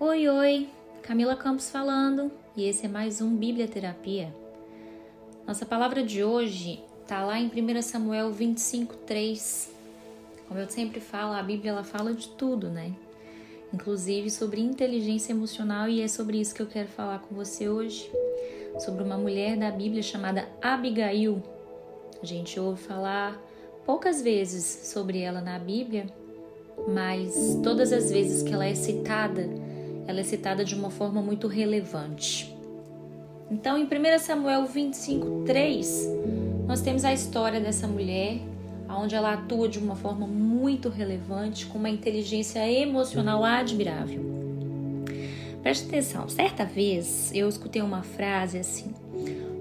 Oi, oi, Camila Campos falando e esse é mais um Bíblia Terapia. Nossa palavra de hoje está lá em 1 Samuel 25, 3. Como eu sempre falo, a Bíblia ela fala de tudo, né? Inclusive sobre inteligência emocional e é sobre isso que eu quero falar com você hoje. Sobre uma mulher da Bíblia chamada Abigail. A gente ouve falar poucas vezes sobre ela na Bíblia, mas todas as vezes que ela é citada, ela é citada de uma forma muito relevante. Então, em 1 Samuel 25, 3, nós temos a história dessa mulher, onde ela atua de uma forma muito relevante, com uma inteligência emocional admirável. Preste atenção, certa vez eu escutei uma frase assim: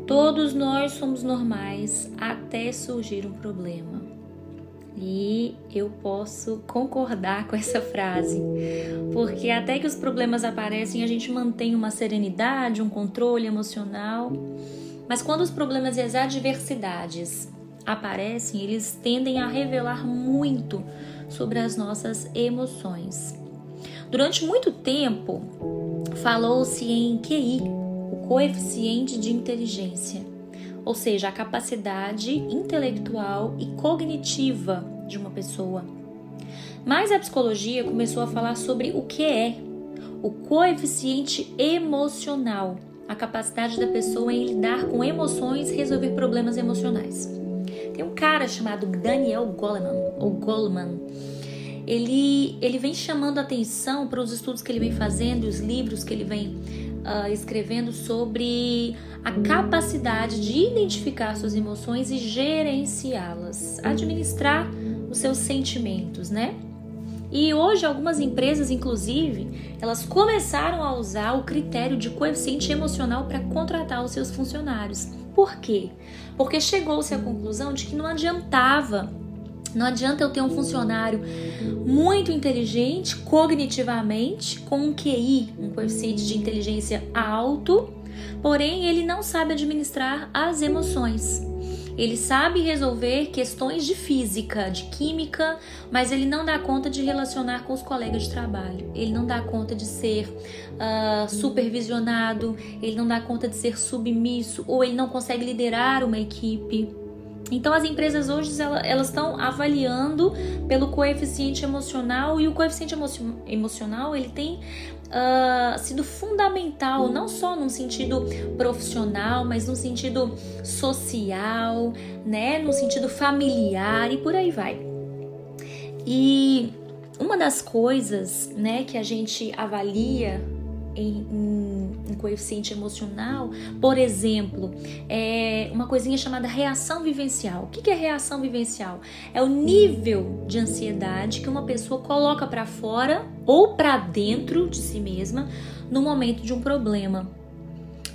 Todos nós somos normais até surgir um problema. E eu posso concordar com essa frase, porque até que os problemas aparecem, a gente mantém uma serenidade, um controle emocional. Mas quando os problemas e as adversidades aparecem, eles tendem a revelar muito sobre as nossas emoções. Durante muito tempo, falou-se em QI, o coeficiente de inteligência ou seja, a capacidade intelectual e cognitiva de uma pessoa. Mas a psicologia começou a falar sobre o que é o coeficiente emocional, a capacidade da pessoa em lidar com emoções e resolver problemas emocionais. Tem um cara chamado Daniel Goleman, ou Goleman. Ele, ele vem chamando atenção para os estudos que ele vem fazendo, os livros que ele vem uh, escrevendo sobre a capacidade de identificar suas emoções e gerenciá-las, administrar os seus sentimentos, né? E hoje algumas empresas, inclusive, elas começaram a usar o critério de coeficiente emocional para contratar os seus funcionários. Por quê? Porque chegou-se à conclusão de que não adiantava não adianta eu ter um funcionário muito inteligente cognitivamente, com um QI, um coeficiente de inteligência alto, porém ele não sabe administrar as emoções. Ele sabe resolver questões de física, de química, mas ele não dá conta de relacionar com os colegas de trabalho. Ele não dá conta de ser uh, supervisionado, ele não dá conta de ser submisso, ou ele não consegue liderar uma equipe. Então as empresas hoje elas estão avaliando pelo coeficiente emocional e o coeficiente emocional ele tem uh, sido fundamental não só no sentido profissional, mas no sentido social, né, no sentido familiar e por aí vai. E uma das coisas, né, que a gente avalia em, em, em, coeficiente emocional, por exemplo, é uma coisinha chamada reação vivencial. O que é reação vivencial? É o nível de ansiedade que uma pessoa coloca para fora ou para dentro de si mesma no momento de um problema.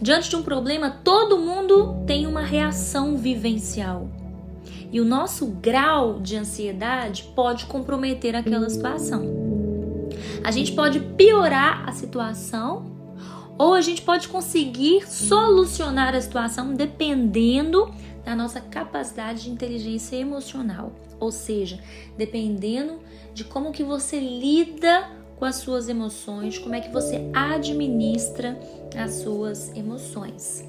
Diante de um problema, todo mundo tem uma reação vivencial. E o nosso grau de ansiedade pode comprometer aquela situação. A gente pode piorar a situação ou a gente pode conseguir solucionar a situação dependendo da nossa capacidade de inteligência emocional, ou seja, dependendo de como que você lida com as suas emoções, como é que você administra as suas emoções.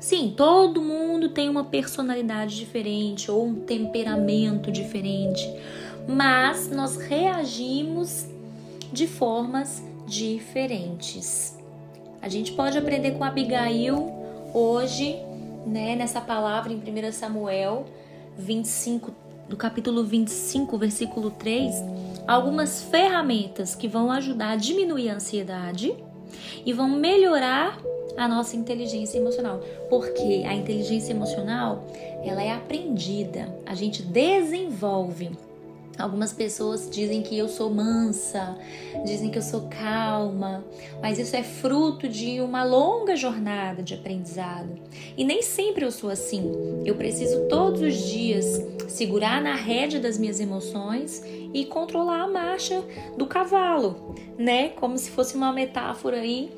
Sim, todo mundo tem uma personalidade diferente ou um temperamento diferente, mas nós reagimos de formas diferentes. A gente pode aprender com Abigail hoje, né, nessa palavra em 1 Samuel 25, do capítulo 25, versículo 3, algumas ferramentas que vão ajudar a diminuir a ansiedade e vão melhorar a nossa inteligência emocional, porque a inteligência emocional, ela é aprendida, a gente desenvolve Algumas pessoas dizem que eu sou mansa, dizem que eu sou calma, mas isso é fruto de uma longa jornada de aprendizado. E nem sempre eu sou assim. Eu preciso todos os dias segurar na rédea das minhas emoções e controlar a marcha do cavalo, né? Como se fosse uma metáfora aí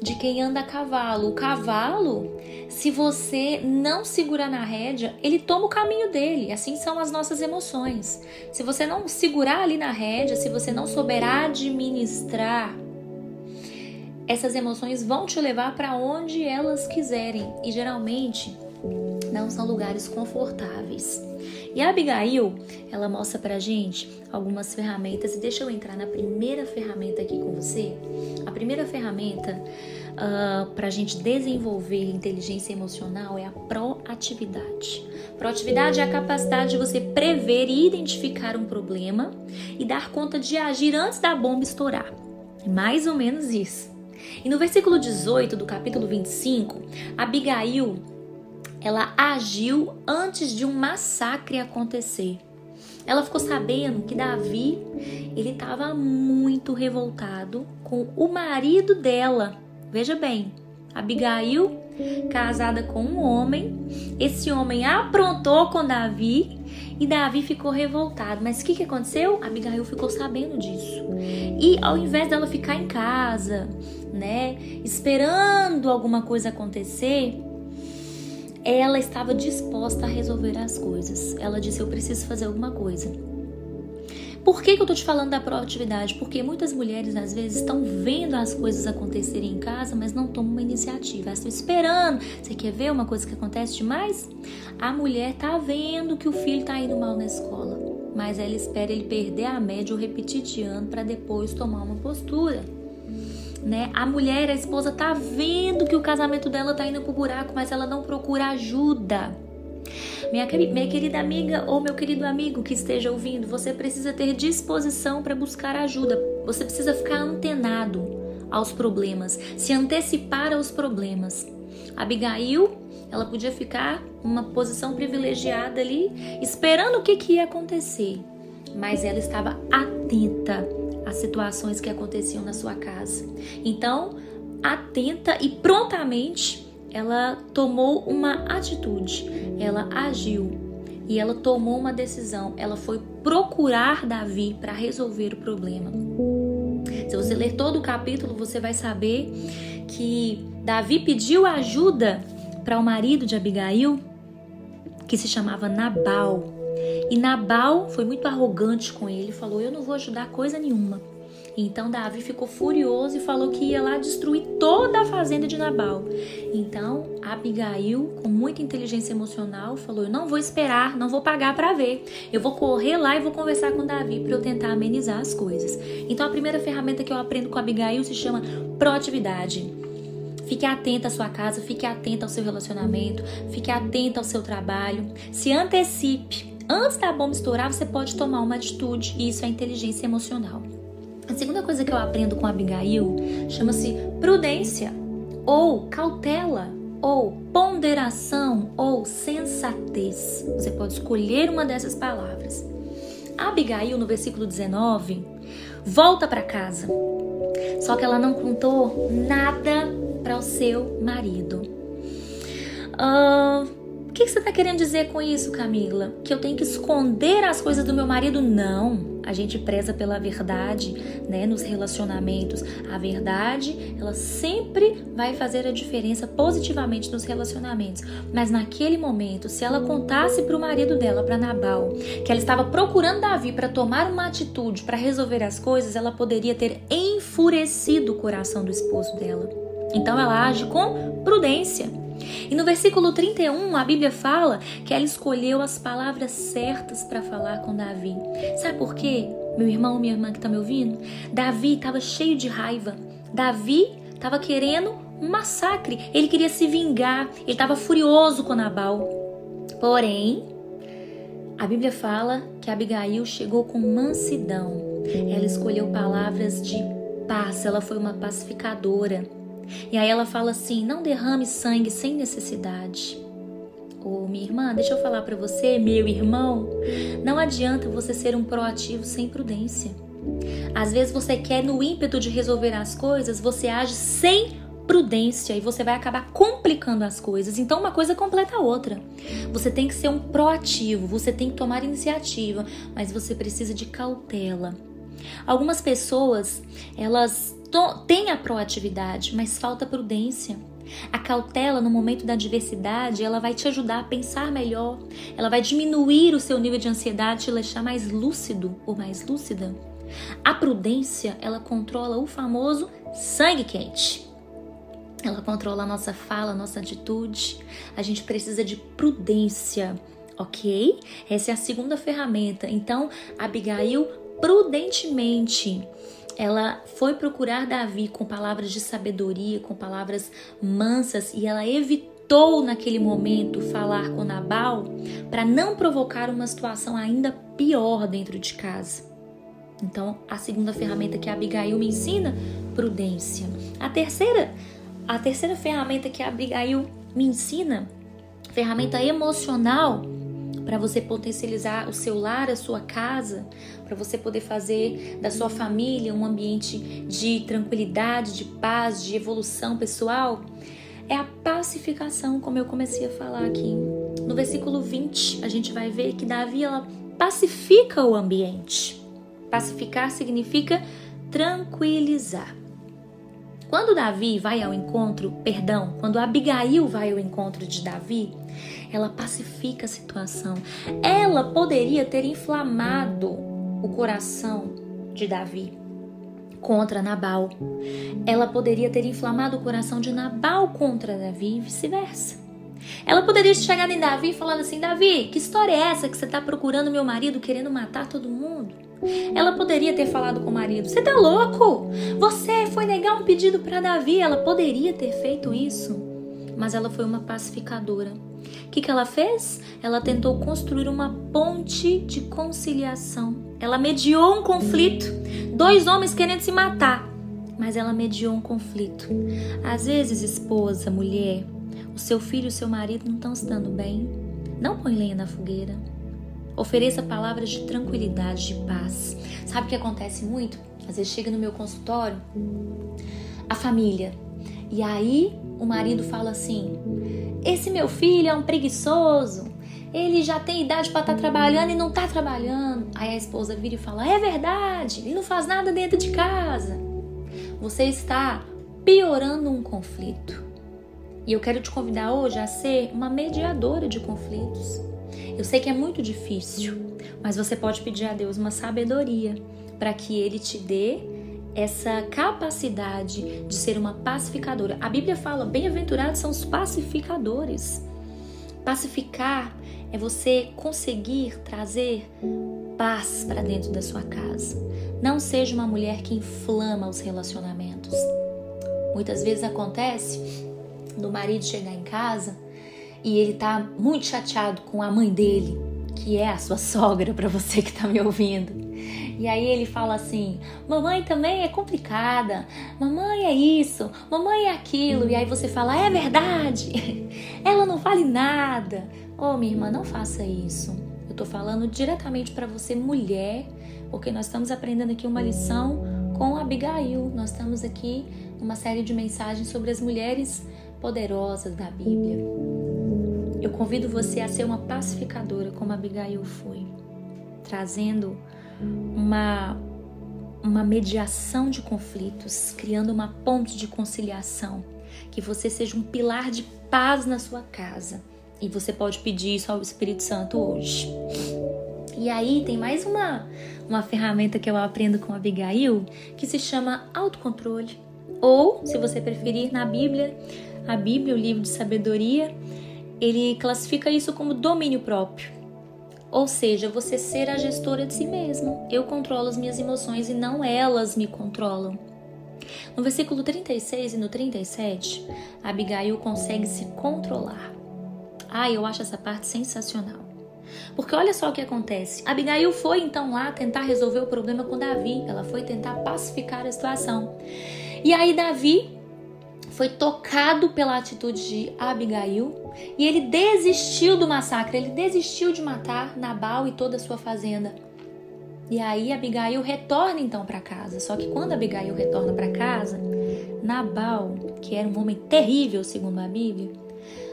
de quem anda a cavalo. O cavalo, se você não segurar na rédea, ele toma o caminho dele. Assim são as nossas emoções. Se você não segurar ali na rédea, se você não souber administrar essas emoções vão te levar para onde elas quiserem e geralmente não são lugares confortáveis. E a Abigail, ela mostra pra gente algumas ferramentas e deixa eu entrar na primeira ferramenta aqui com você. A primeira ferramenta uh, ah, para gente desenvolver inteligência emocional é a proatividade. Proatividade é a capacidade de você prever e identificar um problema e dar conta de agir antes da bomba estourar. Mais ou menos isso. E no versículo 18 do capítulo 25, Abigail ela agiu antes de um massacre acontecer. Ela ficou sabendo que Davi ele estava muito revoltado com o marido dela. Veja bem, Abigail casada com um homem, esse homem aprontou com Davi e Davi ficou revoltado. Mas o que, que aconteceu? Abigail ficou sabendo disso. E ao invés dela ficar em casa, né, esperando alguma coisa acontecer, ela estava disposta a resolver as coisas. Ela disse: Eu preciso fazer alguma coisa. Por que, que eu tô te falando da proatividade? Porque muitas mulheres às vezes estão vendo as coisas acontecerem em casa, mas não tomam uma iniciativa. Elas estão esperando. Você quer ver uma coisa que acontece demais? A mulher tá vendo que o filho tá indo mal na escola, mas ela espera ele perder a média ou repetir de ano para depois tomar uma postura né? A mulher, a esposa tá vendo que o casamento dela tá indo pro buraco, mas ela não procura ajuda. Minha, minha querida amiga ou meu querido amigo que esteja ouvindo, você precisa ter disposição para buscar ajuda. Você precisa ficar antenado aos problemas, se antecipar aos problemas. Abigail, ela podia ficar numa posição privilegiada ali, esperando o que, que ia acontecer, mas ela estava atenta as situações que aconteciam na sua casa. Então, atenta e prontamente ela tomou uma atitude, ela agiu e ela tomou uma decisão. Ela foi procurar Davi para resolver o problema. Se você ler todo o capítulo, você vai saber que Davi pediu ajuda para o marido de Abigail, que se chamava Nabal. E Nabal foi muito arrogante com ele, falou: Eu não vou ajudar coisa nenhuma. Então Davi ficou furioso e falou que ia lá destruir toda a fazenda de Nabal. Então Abigail, com muita inteligência emocional, falou: Eu não vou esperar, não vou pagar para ver. Eu vou correr lá e vou conversar com Davi para eu tentar amenizar as coisas. Então a primeira ferramenta que eu aprendo com Abigail se chama proatividade. Fique atenta à sua casa, fique atenta ao seu relacionamento, fique atenta ao seu trabalho, se antecipe Antes da bomba estourar, você pode tomar uma atitude e isso é inteligência emocional. A segunda coisa que eu aprendo com Abigail chama-se prudência ou cautela ou ponderação ou sensatez. Você pode escolher uma dessas palavras. Abigail, no versículo 19, volta para casa. Só que ela não contou nada para o seu marido. Uh, que, que você está querendo dizer com isso, Camila? Que eu tenho que esconder as coisas do meu marido? Não. A gente preza pela verdade, né, nos relacionamentos. A verdade, ela sempre vai fazer a diferença positivamente nos relacionamentos. Mas naquele momento, se ela contasse para o marido dela, para Nabal, que ela estava procurando Davi para tomar uma atitude, para resolver as coisas, ela poderia ter enfurecido o coração do esposo dela. Então ela age com prudência. E no versículo 31, a Bíblia fala que ela escolheu as palavras certas para falar com Davi. Sabe por quê, meu irmão, minha irmã que está me ouvindo? Davi estava cheio de raiva. Davi estava querendo um massacre. Ele queria se vingar. Ele estava furioso com Nabal. Porém, a Bíblia fala que Abigail chegou com mansidão. Ela escolheu palavras de paz. Ela foi uma pacificadora. E aí ela fala assim: não derrame sangue sem necessidade. Ô, oh, minha irmã, deixa eu falar para você, meu irmão, não adianta você ser um proativo sem prudência. Às vezes você quer no ímpeto de resolver as coisas, você age sem prudência e você vai acabar complicando as coisas. Então uma coisa completa a outra. Você tem que ser um proativo, você tem que tomar iniciativa, mas você precisa de cautela. Algumas pessoas, elas tem a proatividade, mas falta prudência. A cautela no momento da adversidade, ela vai te ajudar a pensar melhor, ela vai diminuir o seu nível de ansiedade, te deixar mais lúcido ou mais lúcida. A prudência, ela controla o famoso sangue quente. Ela controla a nossa fala, a nossa atitude. A gente precisa de prudência, ok? Essa é a segunda ferramenta. Então, Abigail prudentemente ela foi procurar Davi com palavras de sabedoria, com palavras mansas e ela evitou naquele momento falar com Nabal para não provocar uma situação ainda pior dentro de casa. Então, a segunda ferramenta que Abigail me ensina, prudência. A terceira, a terceira ferramenta que Abigail me ensina, ferramenta emocional, para você potencializar o seu lar, a sua casa, para você poder fazer da sua família um ambiente de tranquilidade, de paz, de evolução pessoal, é a pacificação, como eu comecei a falar aqui. No versículo 20, a gente vai ver que Davi ela pacifica o ambiente. Pacificar significa tranquilizar. Quando Davi vai ao encontro, perdão, quando Abigail vai ao encontro de Davi, ela pacifica a situação. Ela poderia ter inflamado o coração de Davi contra Nabal. Ela poderia ter inflamado o coração de Nabal contra Davi e vice-versa. Ela poderia chegar em Davi e falar assim: Davi, que história é essa que você está procurando meu marido querendo matar todo mundo? Ela poderia ter falado com o marido: Você tá louco? Você foi negar um pedido para Davi. Ela poderia ter feito isso, mas ela foi uma pacificadora. O que, que ela fez? Ela tentou construir uma ponte de conciliação. Ela mediou um conflito. Dois homens querendo se matar, mas ela mediou um conflito. Às vezes, esposa, mulher, o seu filho e o seu marido não estão se dando bem. Não põe lenha na fogueira. Ofereça palavras de tranquilidade, de paz. Sabe o que acontece muito? Às vezes chega no meu consultório a família e aí o marido fala assim: Esse meu filho é um preguiçoso, ele já tem idade para estar tá trabalhando e não está trabalhando. Aí a esposa vira e fala: É verdade, ele não faz nada dentro de casa. Você está piorando um conflito. E eu quero te convidar hoje a ser uma mediadora de conflitos. Eu sei que é muito difícil, mas você pode pedir a Deus uma sabedoria para que ele te dê essa capacidade de ser uma pacificadora. A Bíblia fala: bem-aventurados são os pacificadores. Pacificar é você conseguir trazer paz para dentro da sua casa. Não seja uma mulher que inflama os relacionamentos. Muitas vezes acontece do marido chegar em casa e ele tá muito chateado com a mãe dele, que é a sua sogra, para você que tá me ouvindo. E aí ele fala assim: "Mamãe também é complicada. Mamãe é isso, mamãe é aquilo". E aí você fala: "É verdade. Ela não vale nada". Ô, oh, minha irmã, não faça isso. Eu tô falando diretamente para você, mulher, porque nós estamos aprendendo aqui uma lição com Abigail. Nós estamos aqui numa série de mensagens sobre as mulheres poderosas da Bíblia. Eu convido você a ser uma pacificadora como Abigail foi, trazendo uma uma mediação de conflitos, criando uma ponte de conciliação, que você seja um pilar de paz na sua casa. E você pode pedir isso ao Espírito Santo hoje. E aí tem mais uma, uma ferramenta que eu aprendo com Abigail que se chama autocontrole. Ou, se você preferir, na Bíblia, a Bíblia, o livro de sabedoria, ele classifica isso como domínio próprio. Ou seja, você ser a gestora de si mesmo. Eu controlo as minhas emoções e não elas me controlam. No versículo 36 e no 37, Abigail consegue se controlar. Ah, eu acho essa parte sensacional. Porque olha só o que acontece. Abigail foi então lá tentar resolver o problema com Davi. Ela foi tentar pacificar a situação. E aí Davi foi tocado pela atitude de Abigail e ele desistiu do massacre, ele desistiu de matar Nabal e toda a sua fazenda. E aí Abigail retorna então para casa. Só que quando Abigail retorna para casa, Nabal, que era um homem terrível segundo a Bíblia,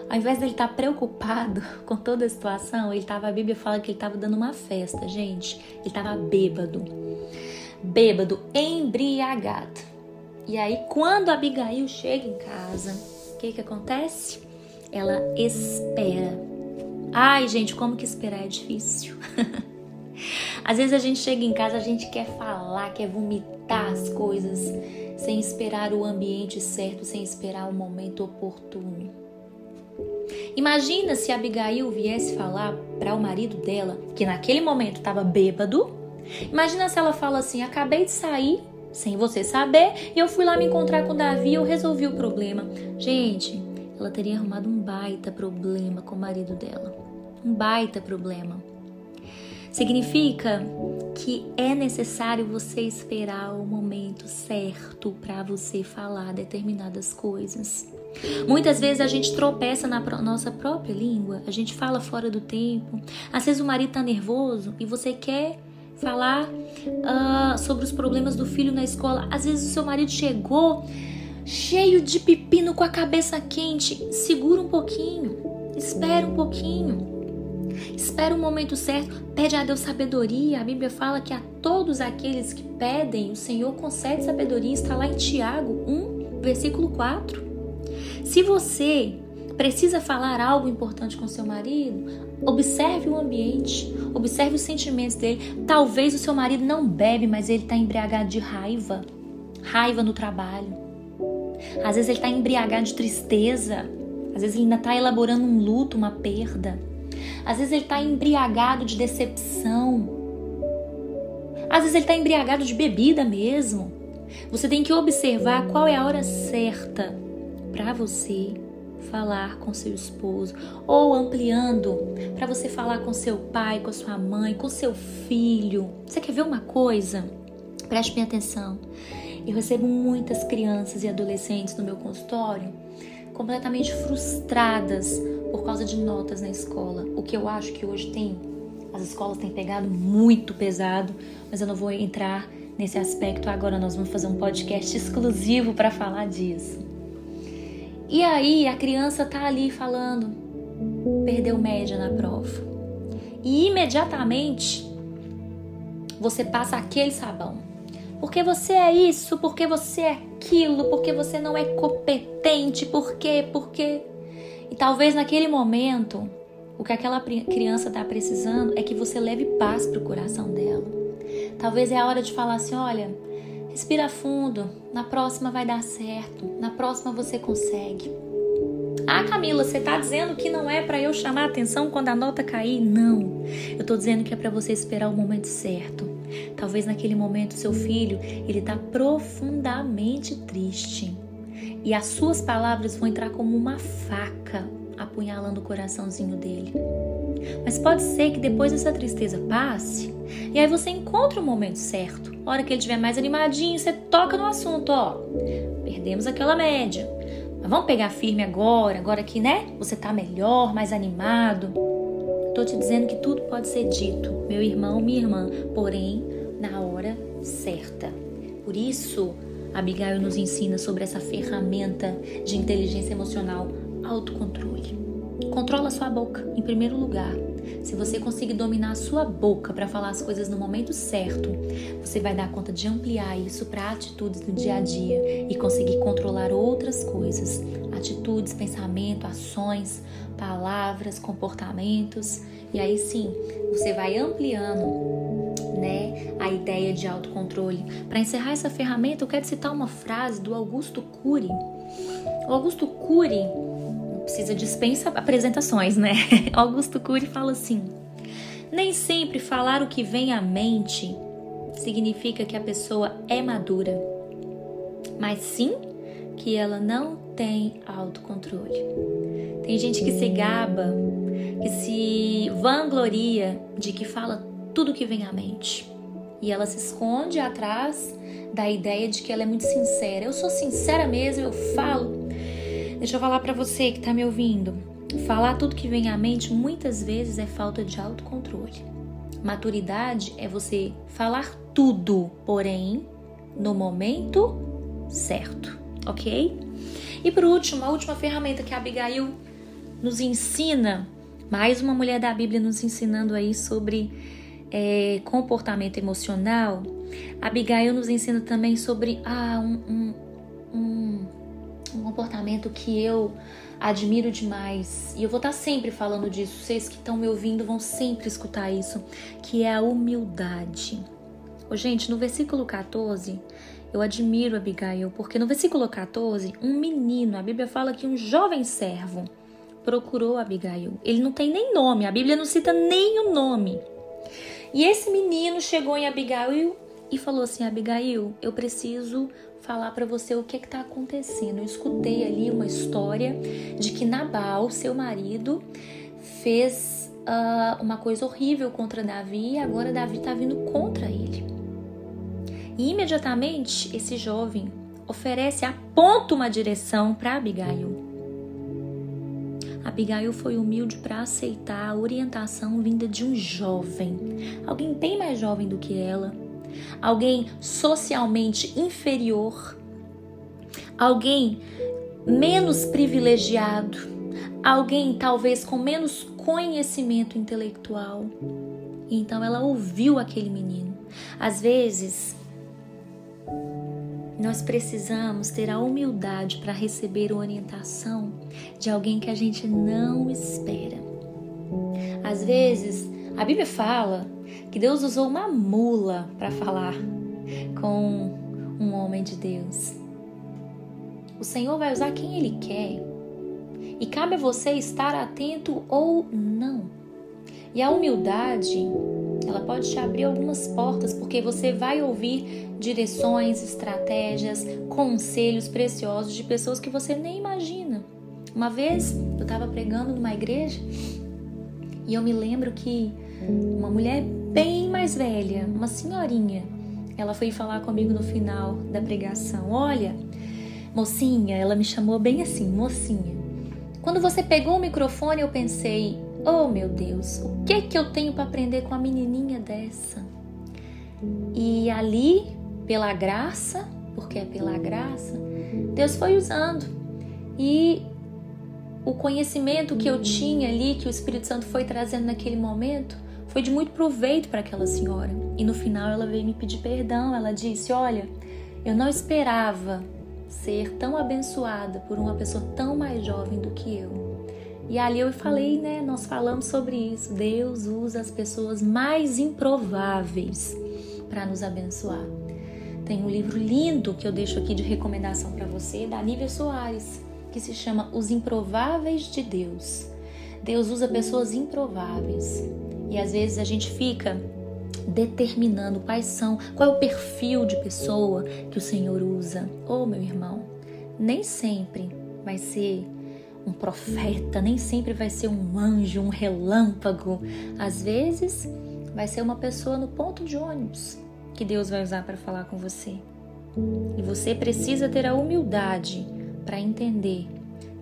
ao invés dele estar tá preocupado com toda a situação, ele tava, a Bíblia fala que ele estava dando uma festa, gente. Ele estava bêbado. Bêbado, embriagado. E aí, quando Abigail chega em casa, o que que acontece? Ela espera. Ai, gente, como que esperar é difícil. Às vezes a gente chega em casa, a gente quer falar, quer vomitar as coisas, sem esperar o ambiente certo, sem esperar o momento oportuno. Imagina se Abigail viesse falar para o marido dela, que naquele momento estava bêbado. Imagina se ela fala assim: acabei de sair sem você saber e eu fui lá me encontrar com Davi eu resolvi o problema. Gente, ela teria arrumado um baita problema com o marido dela. Um baita problema. Significa que é necessário você esperar o momento certo para você falar determinadas coisas. Muitas vezes a gente tropeça na nossa própria língua, a gente fala fora do tempo. Às vezes o marido tá nervoso e você quer falar uh, sobre os problemas do filho na escola. Às vezes o seu marido chegou cheio de pepino com a cabeça quente. Segura um pouquinho, espera um pouquinho. Espera o momento certo, pede a Deus sabedoria. A Bíblia fala que a todos aqueles que pedem, o Senhor concede sabedoria. Está lá em Tiago 1, versículo 4. Se você precisa falar algo importante com seu marido, observe o ambiente, observe os sentimentos dele. Talvez o seu marido não bebe, mas ele está embriagado de raiva, raiva no trabalho. Às vezes ele está embriagado de tristeza, às vezes ele ainda está elaborando um luto, uma perda. Às vezes ele está embriagado de decepção. Às vezes ele está embriagado de bebida mesmo. Você tem que observar qual é a hora certa para você falar com seu esposo ou ampliando para você falar com seu pai, com sua mãe, com seu filho. Você quer ver uma coisa? Preste bem atenção. Eu recebo muitas crianças e adolescentes no meu consultório completamente frustradas por causa de notas na escola. O que eu acho que hoje tem, as escolas têm pegado muito pesado, mas eu não vou entrar nesse aspecto agora. Nós vamos fazer um podcast exclusivo para falar disso. E aí a criança tá ali falando, perdeu média na prova. E imediatamente você passa aquele sabão. Porque você é isso, porque você é aquilo, porque você não é competente, porque, porque e talvez naquele momento, o que aquela criança está precisando é que você leve paz para o coração dela. Talvez é a hora de falar assim: olha, respira fundo, na próxima vai dar certo, na próxima você consegue. Ah, Camila, você está dizendo que não é para eu chamar atenção quando a nota cair? Não. Eu estou dizendo que é para você esperar o momento certo. Talvez naquele momento seu filho ele está profundamente triste e as suas palavras vão entrar como uma faca apunhalando o coraçãozinho dele. Mas pode ser que depois essa tristeza passe e aí você encontra o momento certo. A hora que ele estiver mais animadinho, você toca no assunto, ó. Perdemos aquela média. Mas vamos pegar firme agora, agora que, né? Você tá melhor, mais animado. Tô te dizendo que tudo pode ser dito, meu irmão, minha irmã, porém na hora certa. Por isso, Abigail nos ensina sobre essa ferramenta de inteligência emocional, autocontrole. Controla sua boca, em primeiro lugar. Se você conseguir dominar a sua boca para falar as coisas no momento certo, você vai dar conta de ampliar isso para atitudes do dia a dia e conseguir controlar outras coisas, atitudes, pensamento, ações, palavras, comportamentos. E aí sim, você vai ampliando né, a ideia de autocontrole. Para encerrar essa ferramenta, eu quero citar uma frase do Augusto Cury. O Augusto Cury precisa dispensa apresentações, né? Augusto Cury fala assim: nem sempre falar o que vem à mente significa que a pessoa é madura, mas sim que ela não tem autocontrole. Tem gente que se gaba, que se vangloria de que fala tudo que vem à mente. E ela se esconde atrás da ideia de que ela é muito sincera. Eu sou sincera mesmo, eu falo. Deixa eu falar para você que tá me ouvindo. Falar tudo que vem à mente muitas vezes é falta de autocontrole. Maturidade é você falar tudo, porém no momento certo, ok? E por último, a última ferramenta que a Abigail nos ensina, mais uma mulher da Bíblia nos ensinando aí sobre é, comportamento emocional, Abigail nos ensina também sobre ah, um, um, um, comportamento que eu admiro demais. E eu vou estar sempre falando disso. Vocês que estão me ouvindo vão sempre escutar isso, que é a humildade. Ô, gente, no versículo 14, eu admiro Abigail, porque no versículo 14, um menino, a Bíblia fala que um jovem servo procurou Abigail. Ele não tem nem nome, a Bíblia não cita nem o nome. E esse menino chegou em Abigail e falou assim: Abigail, eu preciso falar para você o que está acontecendo. Eu escutei ali uma história de que Nabal, seu marido, fez uh, uma coisa horrível contra Davi e agora Davi está vindo contra ele. E imediatamente esse jovem oferece, aponta uma direção para Abigail. Abigail foi humilde para aceitar a orientação vinda de um jovem, alguém bem mais jovem do que ela, alguém socialmente inferior, alguém menos privilegiado, alguém talvez com menos conhecimento intelectual. então ela ouviu aquele menino. Às vezes, nós precisamos ter a humildade para receber orientação de alguém que a gente não espera. Às vezes, a Bíblia fala que Deus usou uma mula para falar com um homem de Deus. O Senhor vai usar quem Ele quer e cabe a você estar atento ou não. E a humildade, ela pode te abrir algumas portas, porque você vai ouvir direções, estratégias, conselhos preciosos de pessoas que você nem imagina. Uma vez eu estava pregando numa igreja e eu me lembro que uma mulher bem mais velha, uma senhorinha, ela foi falar comigo no final da pregação. Olha, mocinha, ela me chamou bem assim, mocinha. Quando você pegou o microfone, eu pensei, oh meu Deus, o que que eu tenho para aprender com a menininha dessa? E ali, pela graça, porque é pela graça, Deus foi usando. E o conhecimento que eu tinha ali, que o Espírito Santo foi trazendo naquele momento, foi de muito proveito para aquela senhora. E no final ela veio me pedir perdão. Ela disse: Olha, eu não esperava ser tão abençoada por uma pessoa tão mais jovem do que eu. E ali eu falei, né? Nós falamos sobre isso. Deus usa as pessoas mais improváveis para nos abençoar. Tem um livro lindo que eu deixo aqui de recomendação para você, da Nívia Soares que se chama Os Improváveis de Deus. Deus usa pessoas improváveis. E às vezes a gente fica determinando quais são, qual é o perfil de pessoa que o Senhor usa. Oh, meu irmão, nem sempre vai ser um profeta, nem sempre vai ser um anjo, um relâmpago. Às vezes vai ser uma pessoa no ponto de ônibus que Deus vai usar para falar com você. E você precisa ter a humildade para entender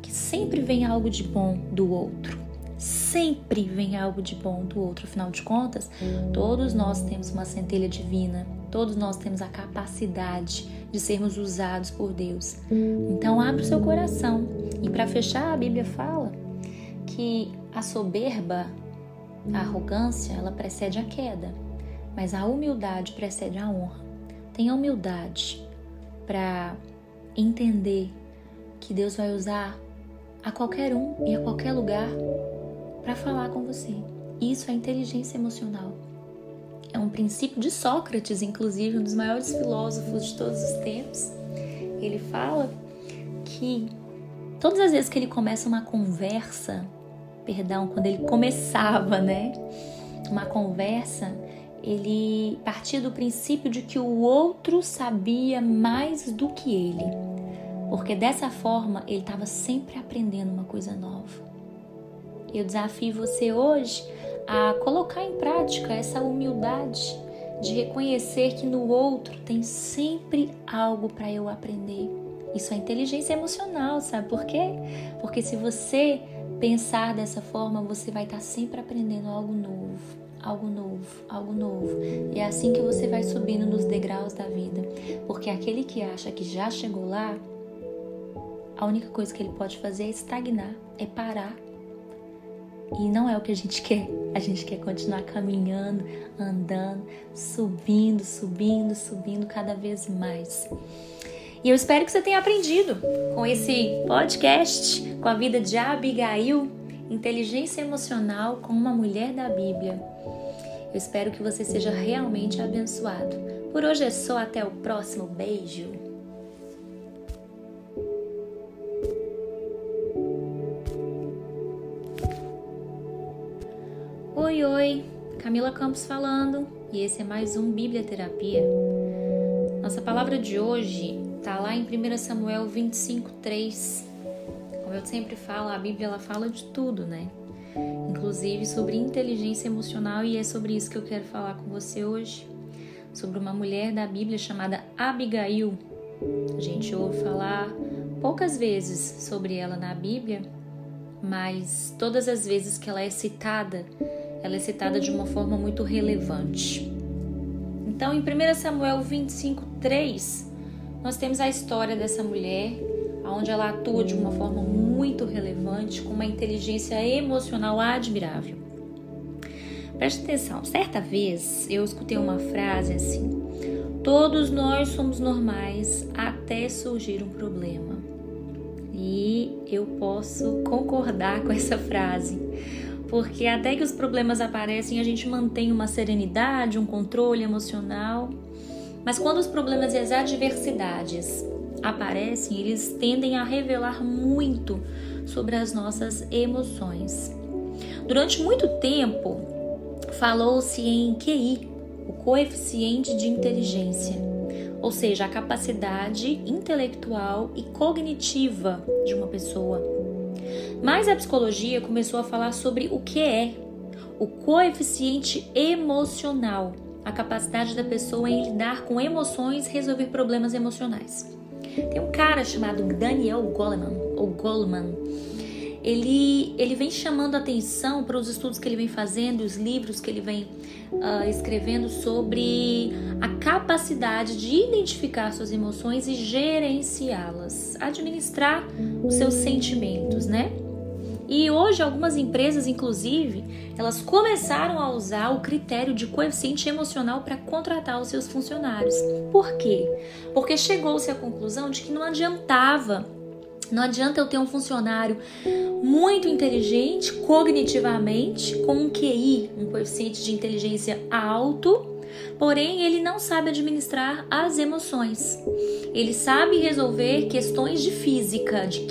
que sempre vem algo de bom do outro. Sempre vem algo de bom do outro. Afinal de contas, todos nós temos uma centelha divina, todos nós temos a capacidade de sermos usados por Deus. Então, abre o seu coração. E para fechar, a Bíblia fala que a soberba, a arrogância, ela precede a queda, mas a humildade precede a honra. Tenha humildade para entender que Deus vai usar a qualquer um e a qualquer lugar para falar com você. Isso é inteligência emocional. É um princípio de Sócrates, inclusive, um dos maiores filósofos de todos os tempos. Ele fala que todas as vezes que ele começa uma conversa, perdão, quando ele começava, né, uma conversa, ele partia do princípio de que o outro sabia mais do que ele porque dessa forma ele estava sempre aprendendo uma coisa nova. Eu desafio você hoje a colocar em prática essa humildade de reconhecer que no outro tem sempre algo para eu aprender. Isso é inteligência emocional, sabe por quê? Porque se você pensar dessa forma, você vai estar tá sempre aprendendo algo novo, algo novo, algo novo. E é assim que você vai subindo nos degraus da vida. Porque aquele que acha que já chegou lá, a única coisa que ele pode fazer é estagnar, é parar. E não é o que a gente quer. A gente quer continuar caminhando, andando, subindo, subindo, subindo cada vez mais. E eu espero que você tenha aprendido com esse podcast, com a vida de Abigail, inteligência emocional com uma mulher da Bíblia. Eu espero que você seja realmente abençoado. Por hoje é só, até o próximo beijo. Camila Campos falando e esse é mais um Bíblia Terapia. Nossa palavra de hoje está lá em 1 Samuel 25, 3. Como eu sempre falo, a Bíblia ela fala de tudo, né? Inclusive sobre inteligência emocional, e é sobre isso que eu quero falar com você hoje. Sobre uma mulher da Bíblia chamada Abigail. A gente ouve falar poucas vezes sobre ela na Bíblia, mas todas as vezes que ela é citada, ela é citada de uma forma muito relevante. Então, em 1 Samuel 25, 3, nós temos a história dessa mulher, onde ela atua de uma forma muito relevante, com uma inteligência emocional admirável. Preste atenção, certa vez eu escutei uma frase assim: Todos nós somos normais até surgir um problema. E eu posso concordar com essa frase porque até que os problemas aparecem, a gente mantém uma serenidade, um controle emocional. Mas quando os problemas e as adversidades aparecem, eles tendem a revelar muito sobre as nossas emoções. Durante muito tempo, falou-se em QI, o coeficiente de inteligência, ou seja, a capacidade intelectual e cognitiva de uma pessoa. Mas a psicologia começou a falar sobre o que é o coeficiente emocional, a capacidade da pessoa em lidar com emoções e resolver problemas emocionais. Tem um cara chamado Daniel Goleman, ou Goleman. Ele, ele vem chamando atenção para os estudos que ele vem fazendo, os livros que ele vem uh, escrevendo sobre a capacidade de identificar suas emoções e gerenciá-las, administrar os seus sentimentos, né? E hoje algumas empresas, inclusive, elas começaram a usar o critério de coeficiente emocional para contratar os seus funcionários. Por quê? Porque chegou-se à conclusão de que não adiantava não adianta eu ter um funcionário muito inteligente cognitivamente, com um QI, um coeficiente de inteligência alto, porém ele não sabe administrar as emoções. Ele sabe resolver questões de física, de